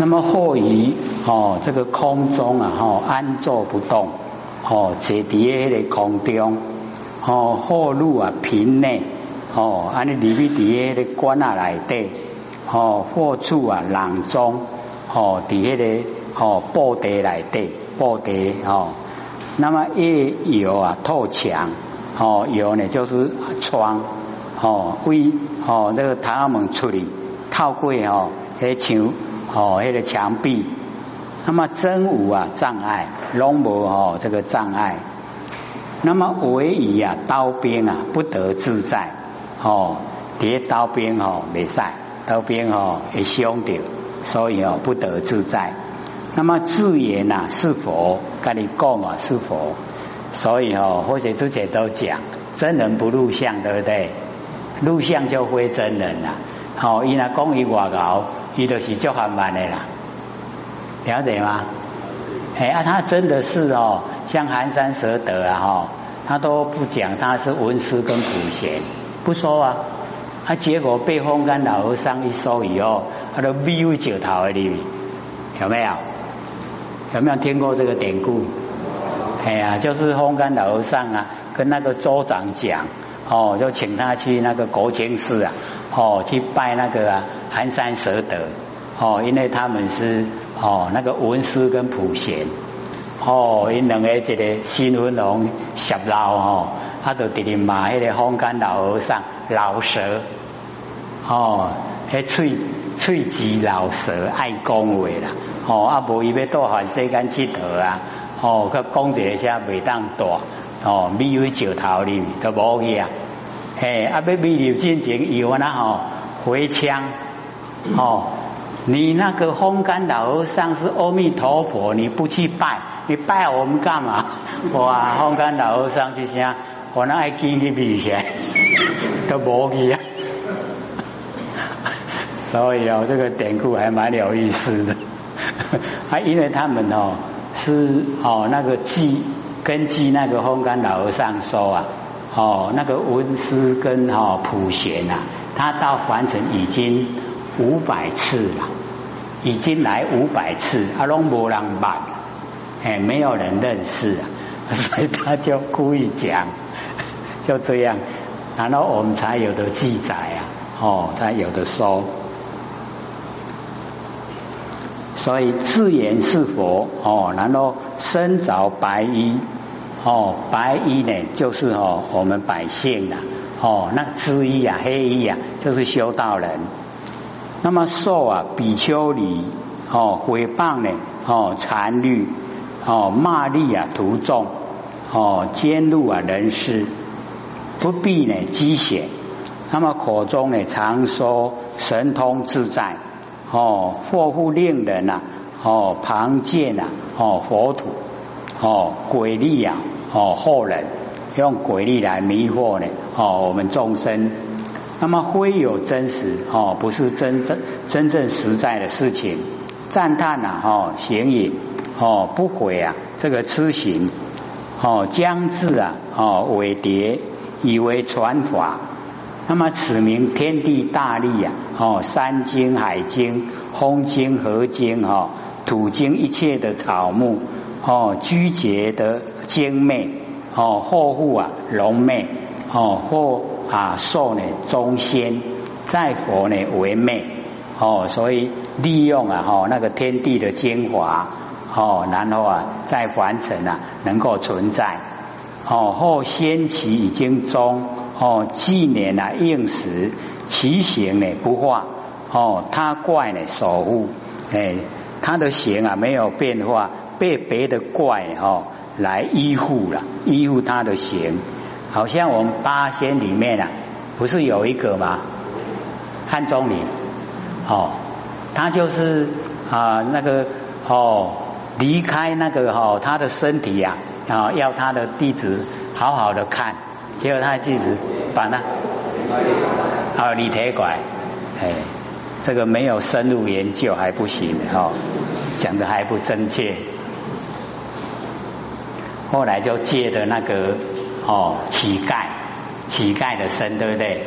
那么或于哦这个空中啊哈安坐不动哦坐伫迄个空中哦或入啊瓶内哦安尼里面伫迄个棺啊内底哦或处啊囊中哦伫迄个哦布袋内底布袋哦那么夜有啊透墙哦有呢就是窗哦为哦那个太阳门出去透过哦迄墙哦迄个墙壁，那么真无啊障碍，拢无哦这个障碍。那么唯一啊刀兵啊不得自在哦，叠刀兵哦未晒，刀兵哦会伤着，所以哦不得自在。那么自言呐是佛，跟你讲啊是佛，所以哦或者之前都讲真人不入相，对不对？录像就非真人啦，好，伊那讲伊外高，伊就是足含慢的啦，了解吗？哎啊，他真的是哦，像寒山蛇德啊哈，他都不讲他是文思跟普贤，不说啊，他结果被风干老和尚一说以后，他都微微九头里面，有没有？有没有听过这个典故？哎呀，就是风干老和尚啊，跟那个州长讲。哦，就请他去那个国清寺啊，哦，去拜那个啊寒山蛇德，哦，因为他们是哦那个文殊跟普贤，哦，因两个一个新婚龙十老哦，他都直直骂迄个风干老和尚老蛇，哦，迄喙喙齿老蛇爱讲话啦，哦，啊无伊要到环世间佚佗啊，哦，佢讲一下袂当大。哦，美为石头里都无去啊！嘿，啊，要美流进前有啊吼，回枪哦，你那个风干老和尚是阿弥陀佛，你不去拜，你拜我们干嘛？哇，风干老和尚就声，我那爱见你比起来 都无去啊！所以哦，这个典故还蛮有意思的，啊，因为他们哦是哦那个记。根据那个风干老和尚说啊，哦，那个文思跟哈普贤呐，他到凡尘已经五百次了，已经来五百次，阿龙波浪办，哎，没有人认识啊，所以他就故意讲，就这样，然后我们才有的记载啊，哦，才有的说。所以自言是佛哦，然后身着白衣哦，白衣呢就是哦我们百姓呐哦，那知衣啊黑衣啊就是修道人。那么受啊比丘尼哦毁谤呢哦残律哦骂力啊徒众哦奸怒啊人事不必呢积险，那么口中呢常说神通自在。哦，或复令人呐，哦，旁见呐，哦，佛土，哦，鬼力呀，哦，后人，用鬼力来迷惑呢，哦，我们众生，那么非有真实，哦，不是真正真正实在的事情，赞叹呐，哦，行隐，哦，不悔啊，这个痴行，哦，将至啊，哦，伪蝶，以为传法。那么此名天地大力呀，哦，山精、海精、风精、河精，哈，土精一切的草木，哦，居结的精魅，哦，或护啊龙魅，哦，或啊兽呢中仙，在佛呢为魅，哦，所以利用啊，哈，那个天地的精华，哦，然后啊，在凡尘啊能够存在。哦，后先起已经终，哦，纪年啊应时，其形呢不化，哦，他怪呢守护，哎，他的形啊没有变化，被别的怪哈来依护了，依护他的形，好像我们八仙里面啊，不是有一个吗？汉钟离，哦，他就是啊那个哦离开那个哈他的身体呀。啊，要他的弟子好好的看，结果他的弟子把那啊李铁拐，哎，这个没有深入研究还不行哈，讲的还不真切。后来就借的那个哦乞丐，乞丐的身对不对？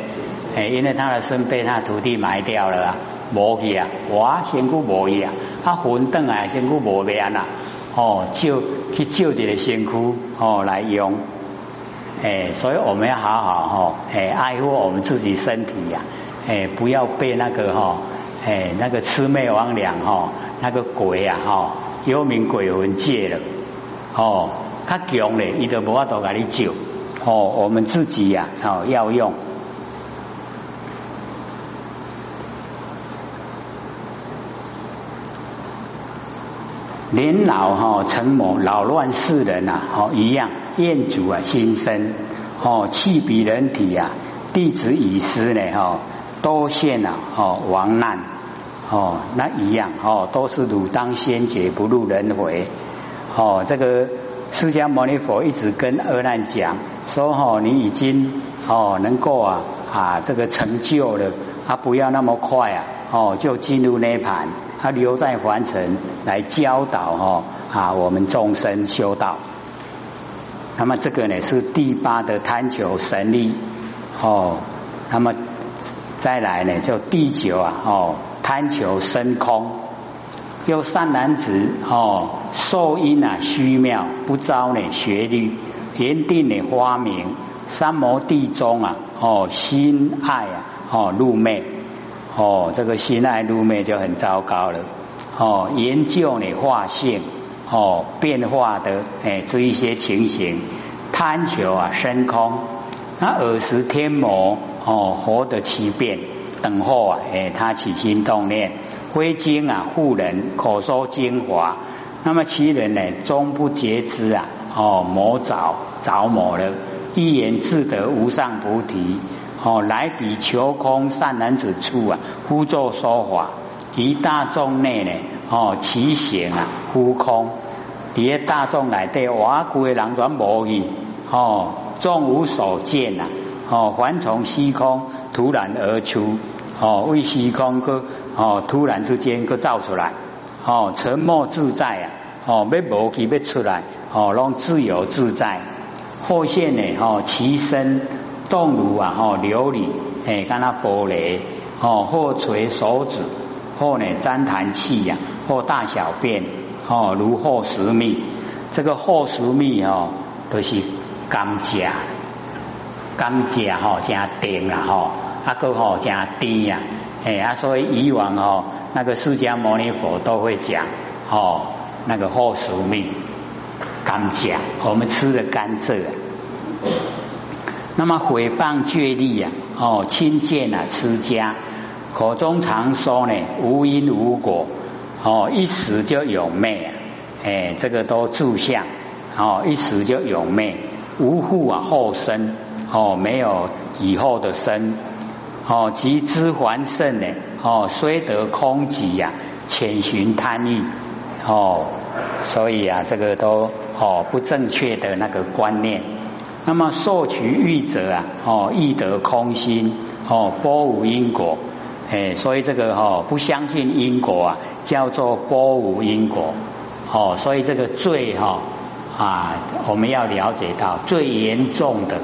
哎，因为他的身被他徒弟埋掉了啊，无去啊，哇，仙姑无去啊，他魂断啊，仙姑无变啊，哦，就去救这个仙姑哦来用，哎，所以我们要好好哈，哎，爱护我们自己身体呀，哎，不要被那个哈，哎，那个魑魅魍魉哈，那个鬼啊哈，幽冥鬼魂借了，哦，他强嘞，伊都无法度给你救，哦，我们自己呀，哦，要用。年老哈成魔，扰乱世人呐，哦一样，厌足啊心生，哦气比人体啊，弟子已失呢哈，多现啊哦亡难，哦那一样哦都是汝当先觉不入轮回，哦这个释迦牟尼佛一直跟阿难讲说哦你已经哦能够啊啊这个成就了，啊不要那么快啊哦就进入涅盘。他留在凡尘来教导哈啊，我们众生修道。那么这个呢是第八的贪求神力哦。那么再来呢就第九啊哦贪求升空。又善男子哦受因啊虚妙不招呢学律言定呢花名三摩地中啊哦心爱啊哦入昧。哦，这个心爱入昧就很糟糕了。哦，研究你化性，哦，变化的哎，这一些情形，贪求啊，升空，那耳识天魔，哦，活的奇变，等候啊，哎，他起心动念，挥经啊，护人，口说精华，那么其人呢，终不觉知啊，哦，魔着着魔了，一言自得无上菩提。哦，来比求空善男子处啊，呼作说法，于大众内呢，哦，其形啊，呼空，伫大众内底，瓦古的人全无去，哦，众无所见呐，哦，凡从虚空突然而出，哦，为虚空个，哦，突然之间个造出来，哦，沉默自在啊，哦，要无去要出来，哦，拢自由自在，或现呢，哦，其身。动如啊，吼琉璃，诶，干那玻璃，哦，或垂手指，或呢粘痰气呀，或大小便，哦，如后十蜜，这个后十蜜哦，都是甘蔗，甘蔗吼加甜啦，吼，啊个吼加甜呀，哎啊，所以以往哦，那个释迦牟尼佛都会讲，哦，那个后十蜜，甘蔗，我们吃的甘蔗。那么毁谤倔力呀，哦，轻贱啊，持家，口中常说呢，无因无果，哦，一时就有昧啊，哎，这个都住相，哦，一时就有昧，无护啊后生，哦，没有以后的生，哦，及之还甚呢，哦，虽得空寂呀，潜寻贪欲，哦，所以啊，这个都哦不正确的那个观念。那么受取欲者啊，哦，易得空心，哦，波无因果，哎，所以这个哈不相信因果啊，叫做波无因果，哦，所以这个罪哈啊，我们要了解到最严重的，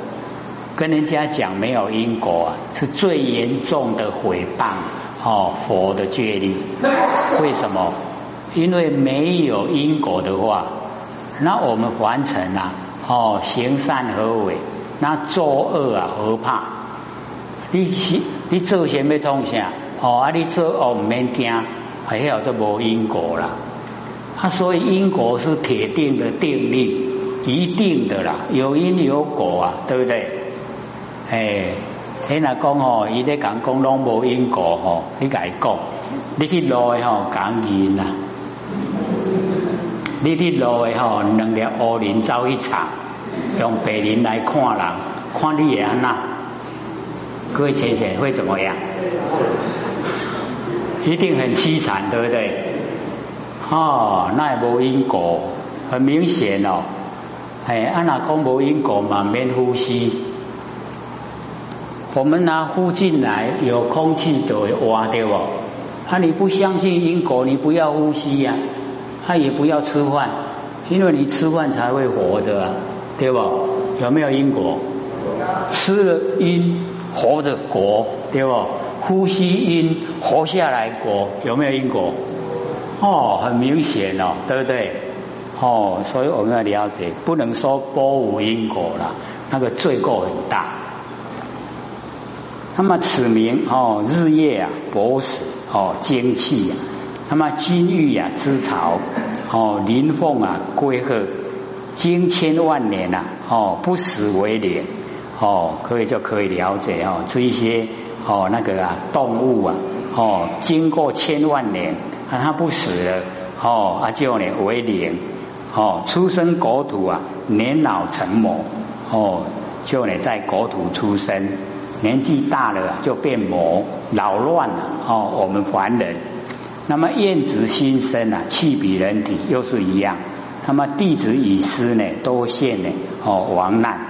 跟人家讲没有因果啊，是最严重的毁谤哦佛的戒律。为什么？因为没有因果的话，那我们完成了。哦，行善何为？那作恶啊何怕？你是你做什么东西啊？哦，啊，你做恶唔免惊，还有就无因果啦。啊，所以因果是铁定的定律，一定的啦，有因有果啊，对不对？哎，你若讲哦，伊咧讲讲拢无因果吼，你甲伊讲，你去落吼讲因啦。你去路的吼，两粒乌林走一场，用白林来看人，看你也安那？各位浅浅会怎么样？一定很凄惨，对不对？哦，那也无因果，很明显哦。哎，安那讲无因果嘛，免呼吸。我们拿呼进来，有空气就会挖掉哦。啊，你不相信因果，你不要呼吸呀。他也不要吃饭，因为你吃饭才会活着，对不？有没有因果？吃了因活着果，对不？呼吸因活下来果，有没有因果？哦，很明显哦，对不对？哦，所以我们要了解，不能说波无因果了，那个罪过很大。那么此名哦，日夜啊搏死哦，精气呀，那么金玉啊之巢哦，麟凤啊龟鹤，经千万年呐哦，不死为灵哦，可以就可以了解哦，这一些哦那个啊动物啊哦，经过千万年啊，它不死了哦，啊就呢为灵。哦，出生国土啊，年老成魔哦，就呢在国土出生，年纪大了就变魔，扰乱了哦。我们凡人，那么燕子新生啊，气比人体又是一样。那么弟子以师呢，多现呢哦亡难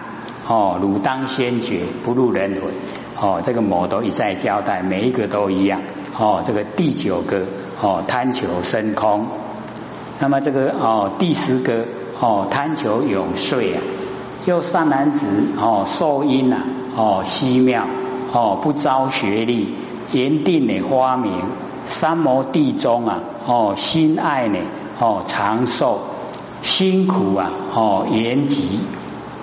哦，汝当先觉，不入人魂哦。这个魔都一再交代，每一个都一样哦。这个第九个哦，贪求升空。那么这个哦，第十个哦，贪求永岁啊，就善男子哦，受因呐哦，虚妙哦，不招学历，言定的花名，三摩地中啊哦，心爱呢哦，长寿，辛苦啊哦，延吉，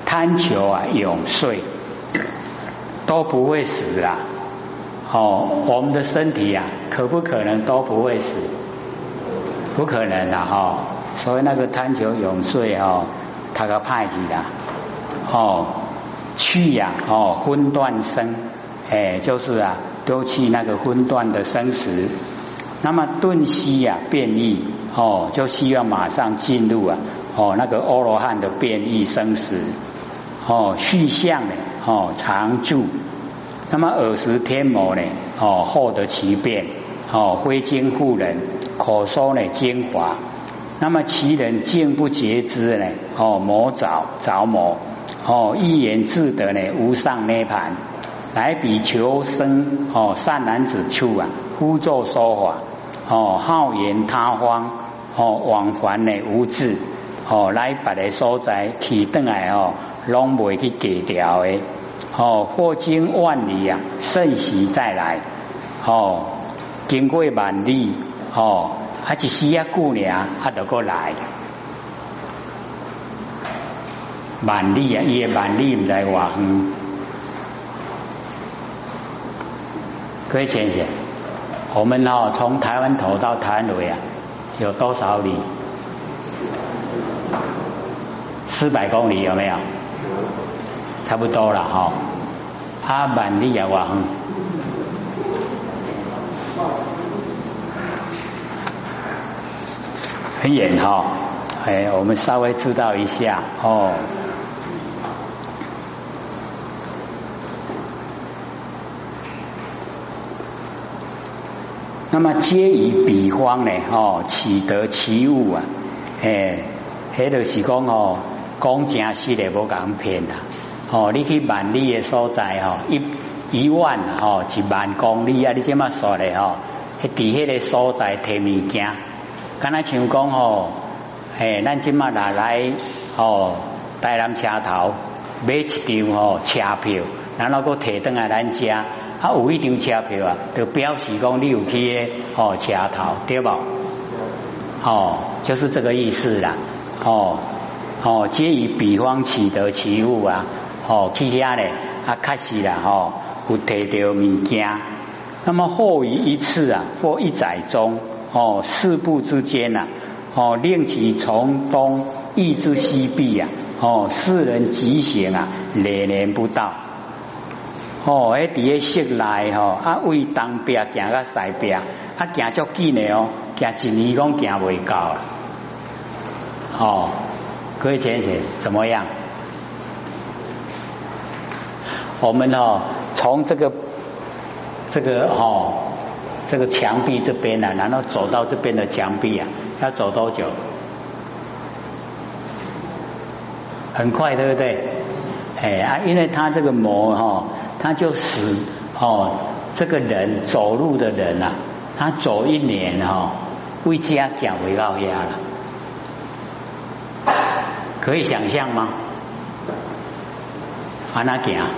贪求啊永睡，都不会死啊。哦，我们的身体啊，可不可能都不会死？不可能的哈，所以那个贪求永睡哦，他个派去的哦，去呀哦，昏断生，哎，就是啊，都去那个昏断的生死。那么顿息呀，变异哦，就需要马上进入啊哦，那个阿罗汉的变异生死哦，续相呢哦，常住。那么尔时天魔呢哦，获得其变。哦，挥金护人，可说呢精华。那么其人见不觉知呢？哦，魔着着魔。哦，一言自得呢，无上涅盘。来比求生哦，善男子处啊，呼作说法。哦，好言他方。哦，往还呢无智。哦，来别个所在去转来哦，拢未去给掉的。哦，或经万里啊，瞬时再来。哦。经过万里，哦，还一时啊过年，啊就过来。万里啊，伊万里唔在话远。各位先生，我们哦从台湾头到台湾尾啊，有多少里？四百公里有没有？差不多了哈。啊，万里啊，话远。很远哈，哎，我们稍微知道一下哦。那么皆以彼方呢，哦，取得其物啊，哎，迄就是讲哦，讲正实的无讲骗啦，哦，你去万里的所在哦，一一万哦，一万公里啊，你这么说的哦，喺伫迄个所在提物件。刚才像讲吼，诶，咱今麦拿来哦，台南车头买一张吼车票，然后佫提登来咱家，啊有一张车票啊，就表示讲你有去哦车头，对无？哦，就是这个意思啦。哦哦，皆以比方取得其物啊，哦去遐咧啊，确实啦吼，有提到物件，那么后于一次啊，或一载中。哦，四步之间呐，哦，令其从东易至西壁呀，哦，四人疾行啊，连连不到。哦，喺底下室内吼，啊，为东边行到西边，啊，行足紧的哦，行一年讲行未到。哦，各位先生怎么样？我们哦，从这个这个哦。这个墙壁这边呢，然后走到这边的墙壁啊，要走多久？很快，对不对？哎啊，因为他这个魔哈，他就使哦，这个人走路的人啊，他走一年哈，为家讲为老家了，可以想象吗？啊，那讲，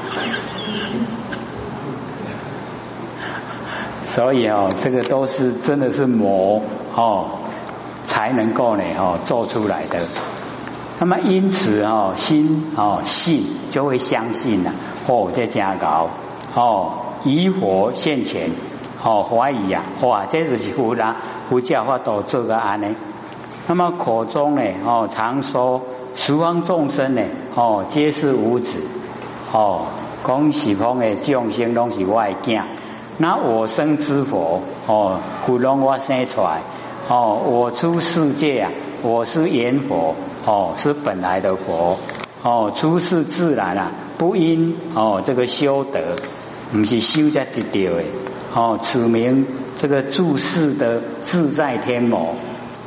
所以哦，这个都是真的是魔哦，才能够呢哦做出来的。那么因此哦，心哦信就会相信了哦，在加高哦，疑惑现前哦，怀疑啊，哇，这就是佛啦，佛教法都做个安呢。那么口中呢哦，常说十方众生呢哦，皆是无子哦，讲十方的众生拢是外境。那我生之佛哦，不容我生出来哦，我出世界啊。我是缘佛哦，是本来的佛哦，出世自然啊，不因哦这个修德，不是修在得到的哦，此名这个注世的自在天魔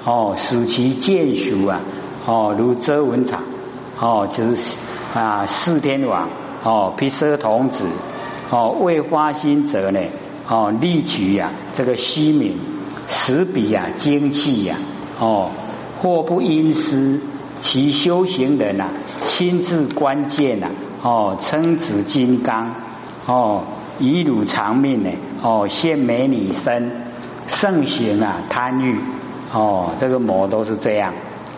哦，使其见熟啊哦，如遮文场哦，就是啊四天王哦，毗舍童子哦，未发心者呢哦，力取呀这个虚名，持笔呀精气呀哦。或不因师，其修行人呐，亲自关键呐，哦，称子金刚，哦，以汝长命呢，哦，现美女身，盛行啊，贪欲，哦，这个魔都是这样，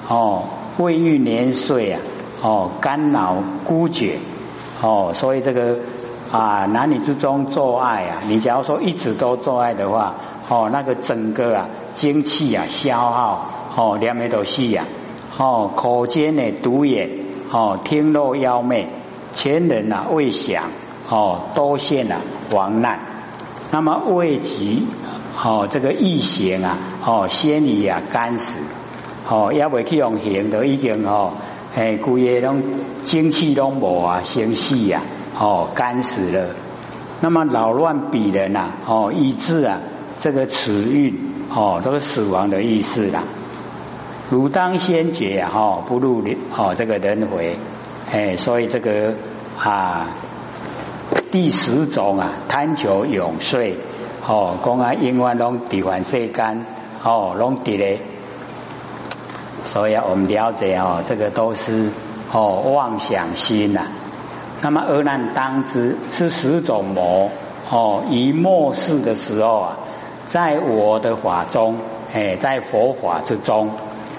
哦，未遇年岁啊，哦，肝脑孤绝，哦，所以这个啊，男女之中做爱啊，你假如说一直都做爱的话，哦，那个整个啊，精气啊，消耗。哦，两眉都细呀，哦，口尖呢独眼，哦，听漏妖媚，前人呐未想，哦，多现呐亡难，那么未及，哦，这个异形啊，哦，先以啊干死，哦，也未去用行，都已经哦，哎，规个拢精气拢无啊，先死呀，哦，干死了，那么扰乱彼人呐，哦，以致啊，这个词运，哦，都是死亡的意思啦。汝当先觉哈，不入哦这个轮回，哎，所以这个啊第十种啊贪求永睡哦，讲啊永远拢地凡世间哦，拢伫咧，所以我们了解哦，这个都是哦妄想心呐。那么恶难当知是十种魔哦，一末世的时候啊，在我的法中，哎，在佛法之中。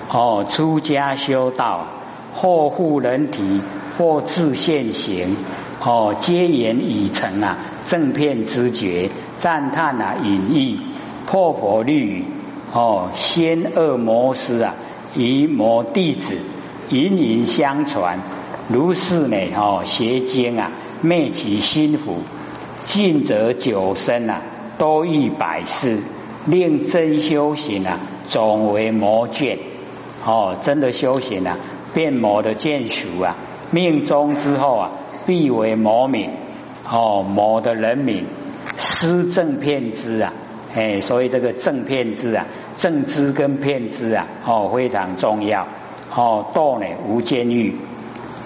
哦，出家修道，或护人体，或自现行，哦，皆言已成啊，正片知觉，赞叹啊，隐逸，破佛律，哦，先恶魔师啊，以魔弟子，隐隐相传，如是呢，哦，邪经啊，灭其心腹，尽则九生啊，多益百世，令真修行啊，总为魔眷。哦，真的修行啊，变魔的眷属啊，命中之后啊，必为魔名哦，魔的人民，施正骗知啊，哎，所以这个正骗知啊，正知跟骗知啊，哦，非常重要哦，道呢无监狱，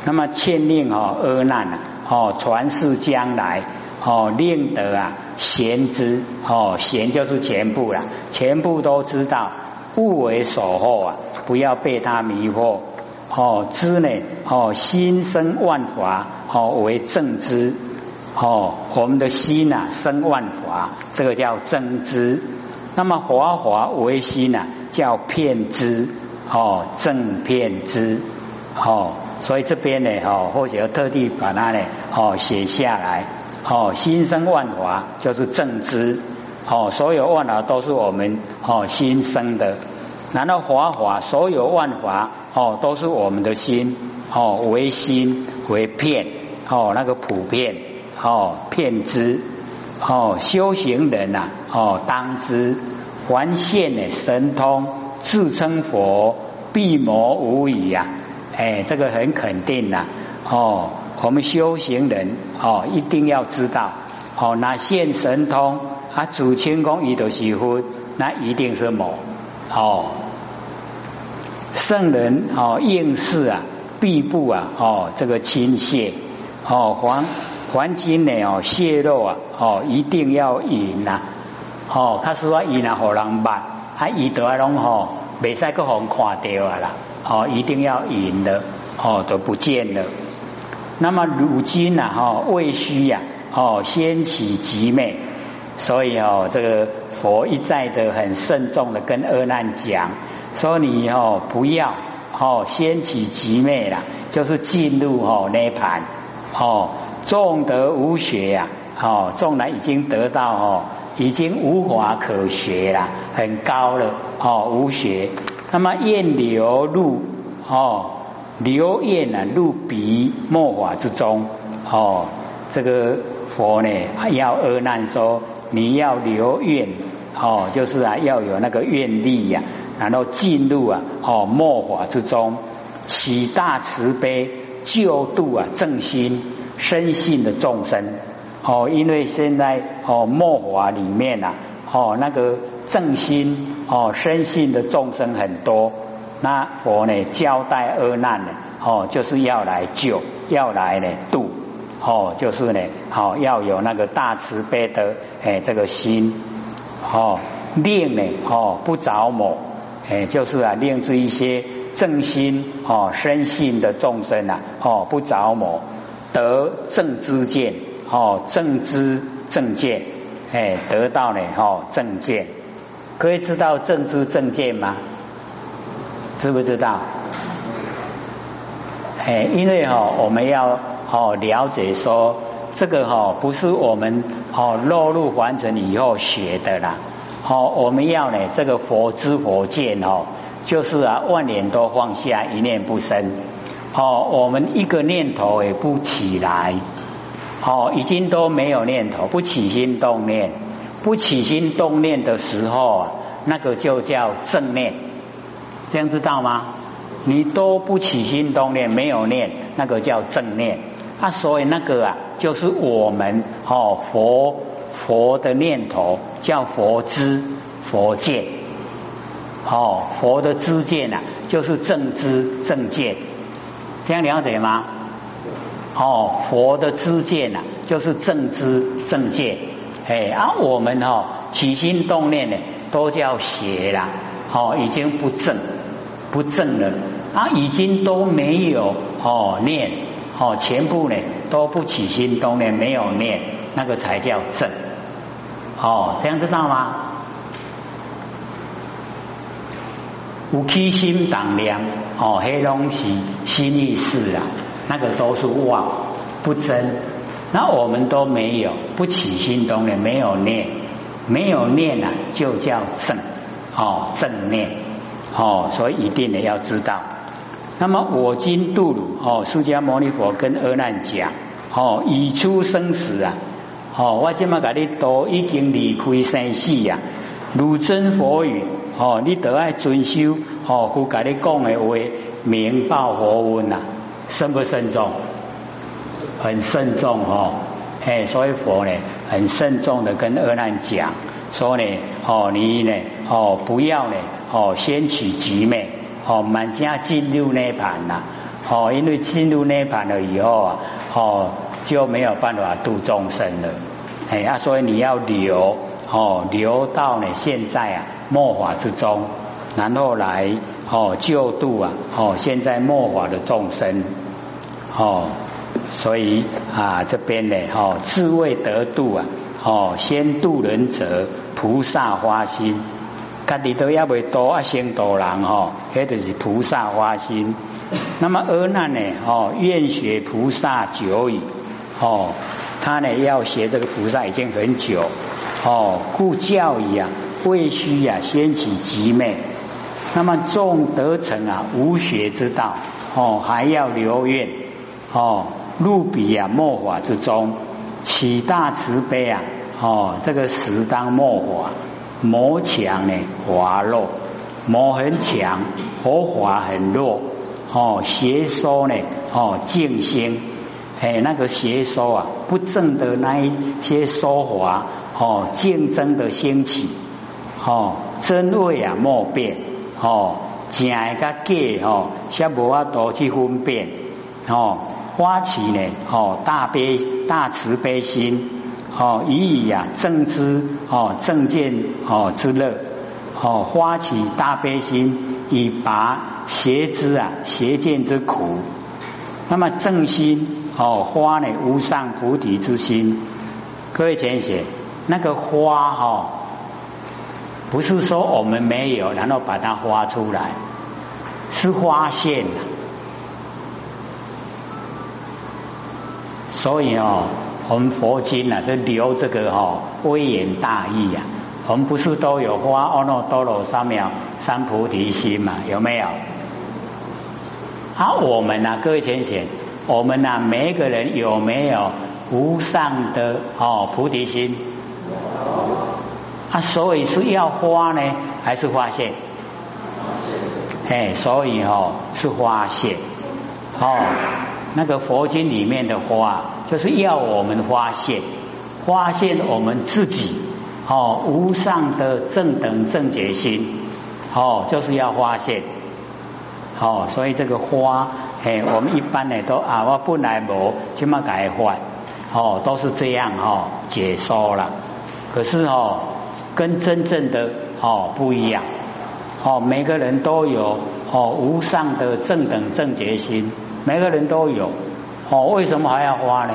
那么欠令哦，恶难啊，哦，传世将来哦，令得啊，贤知哦，贤就是全部了，全部都知道。不为守候啊，不要被他迷惑哦。知呢哦，心生万法哦，为正知哦。我们的心呐生万法，这个叫正知。那么华华为心呐，叫片知哦，正片知哦。所以这边呢哦，或者特地把它呢哦写下来哦，心生万法就是正知。哦，所有万法都是我们哦心生的，难道华华所有万法哦都是我们的心哦为心为片哦那个普遍哦骗之哦修行人呐哦当知还现的神通自称佛必魔无疑呀哎这个很肯定呐哦我们修行人哦一定要知道。哦，那现神通啊，主清功一都是佛，那一定是魔哦。圣人哦，应试啊，必不啊哦，这个倾泻哦，黄黄金呢哦，泄露啊哦，一定要赢呐。哦，他说引啊，好人捌，啊，伊得啊拢吼，未使个红看掉啊啦，哦，一定要赢的。哦，都不见了。那么如今呐哈，未虚呀。哦，先起极昧，所以哦，这个佛一再的很慎重的跟阿难讲，说你哦不要哦掀起极昧了，就是进入哦涅盘。哦，众得无学呀，哦众人已经得到哦，已经无法可学了，很高了哦无学，那么愿流入哦流愿啊入彼末法之中哦，这个佛呢要阿难说。你要留愿哦，就是啊，要有那个愿力呀，然后进入啊哦末法之中，起大慈悲救度啊正心深信的众生。哦，因为现在哦末法里面呐哦那个正心哦深信的众生很多，那佛呢交代阿难呢哦就是要来救，要来呢度。哦，就是呢，好要有那个大慈悲的哎这个心，哦令呢哦不着魔，哎就是啊令这一些正心哦深信的众生呐哦不着魔得正知见哦正知正见哎得到呢哦正见，可以知道正知正见吗？知不知道？哎，因为哈我们要。哦，了解说这个哈不是我们哦落入凡尘以后学的啦。哦，我们要呢这个佛知佛见哦，就是啊万念都放下，一念不生。哦，我们一个念头也不起来。哦，已经都没有念头，不起心动念，不起心动念的时候啊，那个就叫正念。这样知道吗？你都不起心动念，没有念，那个叫正念。啊，所以那个啊，就是我们哦佛佛的念头叫佛知佛见，哦佛的知见呐，就是正知正见，这样了解吗？哦佛的知见呐，就是正知正见，哎啊我们哦起心动念呢，都叫邪啦，哦已经不正不正了啊，已经都没有哦念。哦，全部呢都不起心动念，没有念，那个才叫正。哦，这样知道吗？有起心动念，哦，黑东西心意识啊，那个都是妄不真。那我们都没有不起心动念，没有念，没有念啊，就叫正。哦，正念。哦，所以一定呢要知道。那么我今度汝哦，释迦牟尼佛跟阿难讲哦，已出生死啊，哦，我今嘛甲你都已经离开生死呀，如真佛语哦，你得爱遵修哦，故甲你讲的话明报佛恩呐，慎不慎重？很慎重哦，哎，所以佛呢很慎重的跟阿难讲，说呢哦，你呢哦不要呢哦先取极美。哦，满家进入涅盘呐！哦，因为进入涅盘了以后啊，哦就没有办法度众生了。哎啊，所以你要留哦，流到呢现在啊末法之中，然后来哦救度啊哦现在末法的众生。哦，所以啊这边呢哦自谓得度啊哦先度人者菩萨花心。家己都也未多啊，先度人哦，迄就是菩萨花心。那么阿难呢？哦，愿学菩萨久矣。哦，他呢要学这个菩萨已经很久。哦，故教矣啊，未须啊，先起极昧。那么众得成啊，无学之道。哦，还要留愿。哦，入彼啊，末法之中，起大慈悲啊。哦，这个时当末法。魔强呢，滑弱；魔很强，佛法很弱。哦，邪说呢，哦，静心，哎，那个邪说啊，不正的那一些说法，哦，竞争的兴起，哦，真伪啊莫辨，哦，正个假哦，先无法度去分辨，哦，发起呢，哦，大悲大慈悲心。哦，以以啊正知哦正见哦之乐哦发起大悲心，以拔邪知啊邪见之苦。那么正心哦发呢无上菩提之心。各位前写那个花哈，不是说我们没有，然后把它花出来，是发现的。所以哦，我们佛经啊，都留这个哈微言大义啊。我们不是都有花阿耨多罗三藐三菩提心嘛？有没有？好，我们啊，各位先贤，我们啊，每一个人有没有无上的哦菩提心？啊，所以是要花呢，还是发现？哎，所以哦是发现哦，那个佛经里面的花，就是要我们发现，发现我们自己。哦，无上的正等正觉心，哦，就是要发现，哦，所以这个花，哎，我们一般呢都啊，我本来无，起码改换，哦，都是这样哦，解说了。可是哦，跟真正的哦不一样，哦，每个人都有哦无上的正等正觉心，每个人都有，哦，为什么还要花呢？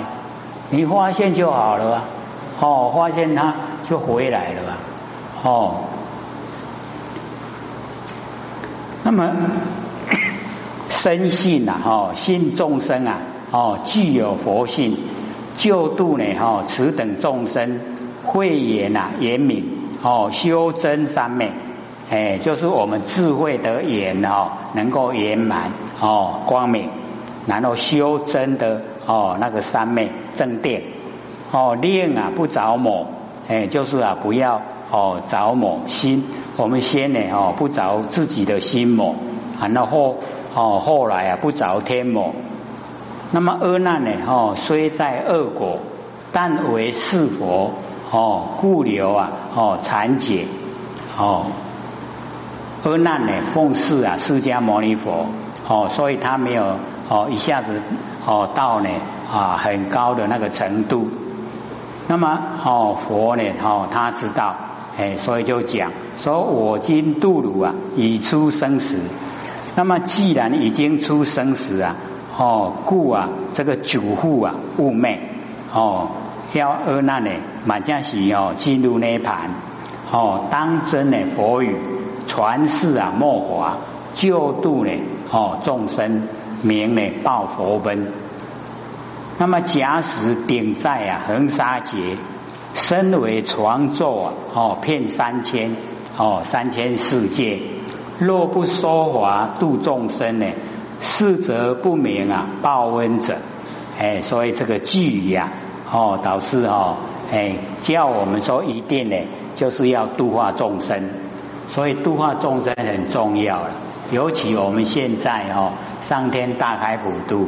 你发现就好了啊。哦，发现他就回来了吧？哦，那么生信呐，哦，信众生啊，哦，具有佛性，救度呢，哈，此等众生慧眼呐，严敏，哦，修真三昧，哎，就是我们智慧的眼哦，能够圆满，哦，光明，然后修真的哦，那个三昧正定。哦，念啊不着魔，哎，就是啊不要哦着魔心。我们先呢哦不着自己的心魔，然后哦后来啊不着天魔。那么阿难呢哦虽在恶果，但为是佛哦故留啊哦残解哦。恶难呢奉事啊释迦牟尼佛哦，所以他没有哦一下子哦到呢啊很高的那个程度。那么哦，佛呢？哦，他知道，哎，所以就讲说：我今度汝啊，已出生死。那么既然已经出生死啊，哦，故啊，这个主户啊，勿昧哦，要阿难呢，满家喜哦，进入涅盘哦，当真呢，佛语传世啊，末华救度呢，哦，众生名呢，报佛恩。那么假使顶在啊恒沙劫，身为床座啊，哦骗三千哦三千世界，若不说法度众生呢，是则不明啊报恩者，哎，所以这个句语啊，哦导师哦，哎教我们说一定呢，就是要度化众生，所以度化众生很重要了，尤其我们现在哦上天大开普度。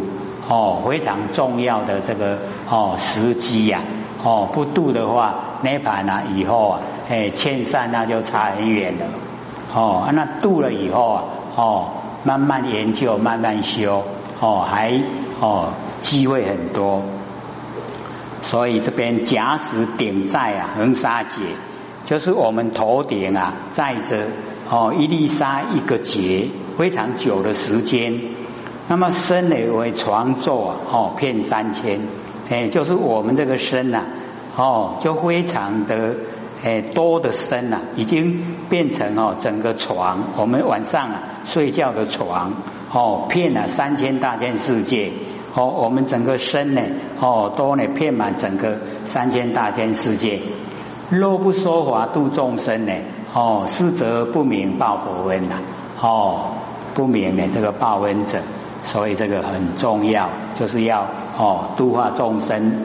哦，非常重要的这个哦时机呀，哦不度的话，涅盘啊以后啊，哎欠善那就差很远了。哦，那度了以后啊，哦慢慢研究，慢慢修，哦还哦机会很多。所以这边假使顶在啊恒沙劫，就是我们头顶啊载着哦一粒沙一个劫，非常久的时间。那么身呢为床座啊，哦，骗三千，哎，就是我们这个身呐，哦，就非常的哎多的身呐，已经变成哦整个床，我们晚上啊睡觉的床，哦，骗了三千大千世界，哦，我们整个身呢，哦，都呢遍满整个三千大千世界，若不说法度众生呢，哦，是则不明报佛恩呐，哦，不明的这个报恩者。所以这个很重要，就是要哦度化众生，